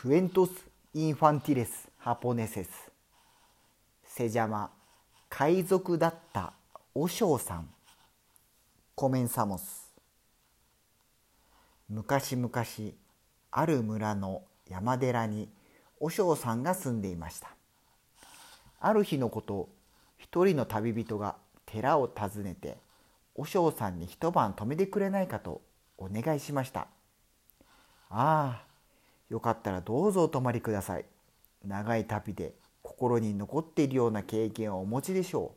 クエントス・インファンティレス・ハポネセスセジャマ海賊だった和尚さん。コメンサモス。昔々ある村の山寺に和尚さんが住んでいました。ある日のこと一人の旅人が寺を訪ねて和尚さんに一晩泊めてくれないかとお願いしました。ああよかったらどうぞお泊まりください。長い旅で心に残っているような経験をお持ちでしょ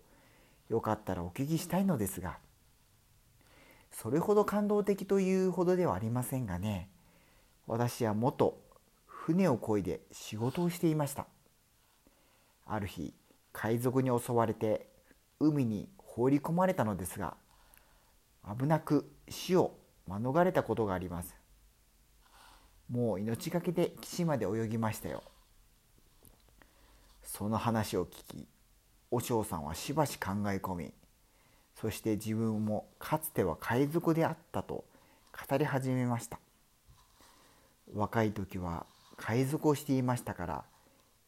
う。よかったらお聞きしたいのですが。それほど感動的というほどではありませんがね。私は元船を漕いで仕事をしていました。ある日海賊に襲われて海に放り込まれたのですが危なく死を免れたことがあります。もう命がけで岸まで泳ぎましたよ。その話を聞き和尚さんはしばし考え込みそして自分もかつては海賊であったと語り始めました。若い時は海賊をしていましたから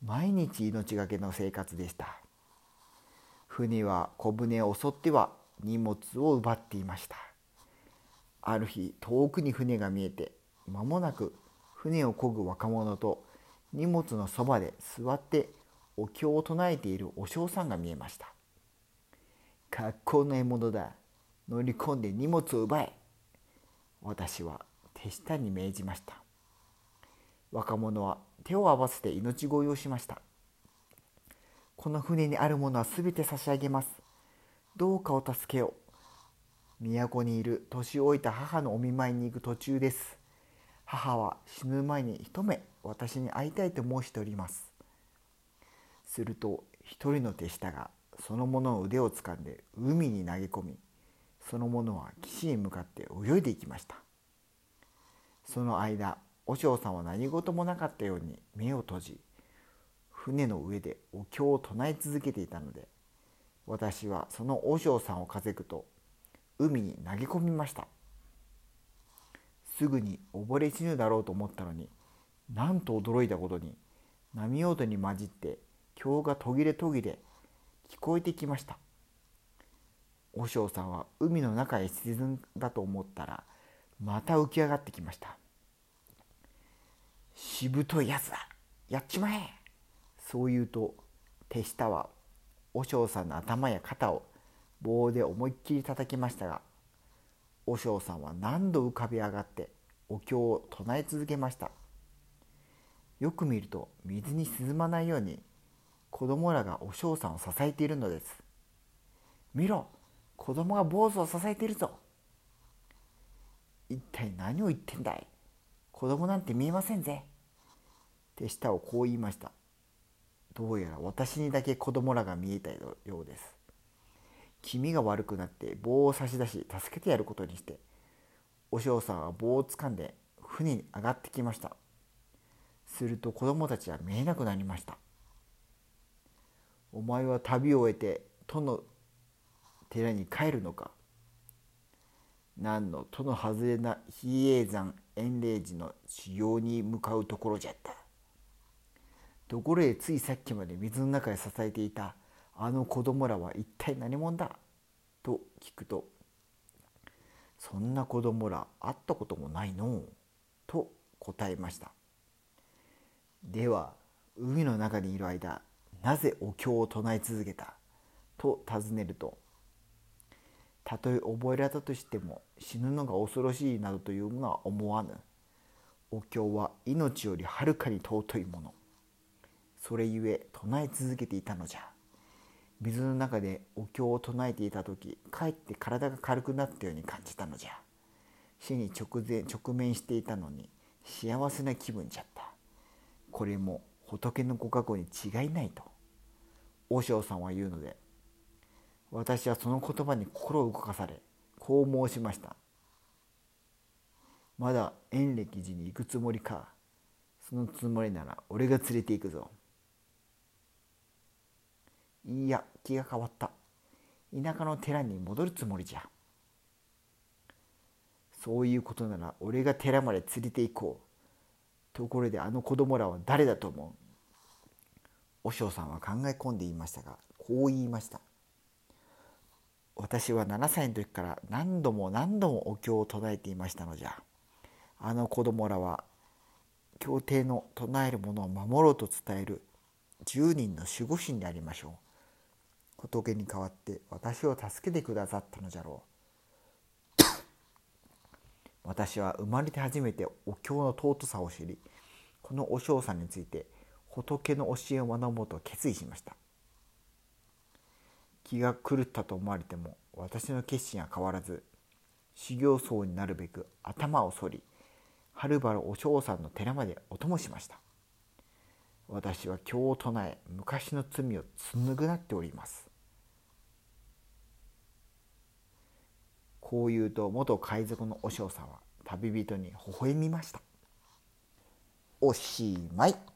毎日命がけの生活でした。船は小舟を襲っては荷物を奪っていました。ある日遠くに船が見えて間もなく船を漕ぐ若者と荷物のそばで座ってお経を唱えているお尚さんが見えました。格好の獲物だ。乗り込んで荷物を奪え。私は手下に命じました。若者は手を合わせて命乞いをしました。この船にあるものは全て差し上げます。どうかお助けを。都にいる年老いた母のお見舞いに行く途中です。母は死ぬ前に一目私に会いたいと申しております。すると一人の手下がその者の腕をつかんで海に投げ込みその者は岸へ向かって泳いでいきました。その間和尚さんは何事もなかったように目を閉じ船の上でお経を唱え続けていたので私はその和尚さんを稼ぐと海に投げ込みました。すぐに溺れ死ぬだろうと思ったのになんと驚いたことに波音に混じって今日が途切れ途切れ聞こえてきました。和尚さんは海の中へ沈んだと思ったらまた浮き上がってきました。しぶといやつだやっちまえ！そう言うと手下は和尚さんの頭や肩を棒で思いっきり叩きましたが和尚さんは何度浮かび上がってお経を唱え続けました。よく見ると水に沈まないように子供らがお尚さんを支えているのです。見ろ子供が坊主を支えているぞ。一体何を言ってんだい？子供なんて見えませんぜ。手下をこう言いました。どうやら私にだけ子供らが見えたようです。気味が悪くなって棒を差し出し助けてやることにしてお嬢さんは棒をつかんで船に上がってきました。すると子供たちは見えなくなりました。お前は旅を終えて都の寺に帰るのか。何の都の外れな比叡山延霊寺の修行に向かうところじゃった。ところへついさっきまで水の中で支えていたあの子供らは一体何者だ？と聞くとそんな子供ら会ったこともないの？と答えましたでは海の中にいる間なぜお経を唱え続けた？と尋ねるとたとえ覚えられたとしても死ぬのが恐ろしいなどというものは思わぬ。お経は命よりはるかに尊いもの。それゆえ唱え続けていたのじゃ。水の中でお経を唱えていた時かえって体が軽くなったように感じたのじゃ。死に直前直面していたのに幸せな気分じゃった。これも仏のご加護に違いないと。和尚さんは言うので私はその言葉に心を動かされこう申しました。まだ延暦寺に行くつもりか。そのつもりなら俺が連れて行くぞ。いや気が変わった。田舎の寺に戻るつもりじゃ。そういうことなら俺が寺まで連れて行こう。ところであの子供らは誰だと思う？和尚さんは考え込んでいましたがこう言いました。私は7歳の時から何度も何度もお経を唱えていましたのじゃ。あの子供らは経典の唱えるものを守ろうと伝える10人の守護神でありましょう。仏に代わって私を助けてくださったのじゃろう。私は生まれて初めてお経の尊さを知りこのお尚さんについて仏の教えを学ぼうと決意しました。気が狂ったと思われても私の決心は変わらず修行僧になるべく頭を剃りはるばるお嬢さんの寺までお供しました。私は経を唱え昔の罪を償っております。こう言うと元海賊の和尚さんは旅人に微笑みました。おしまい。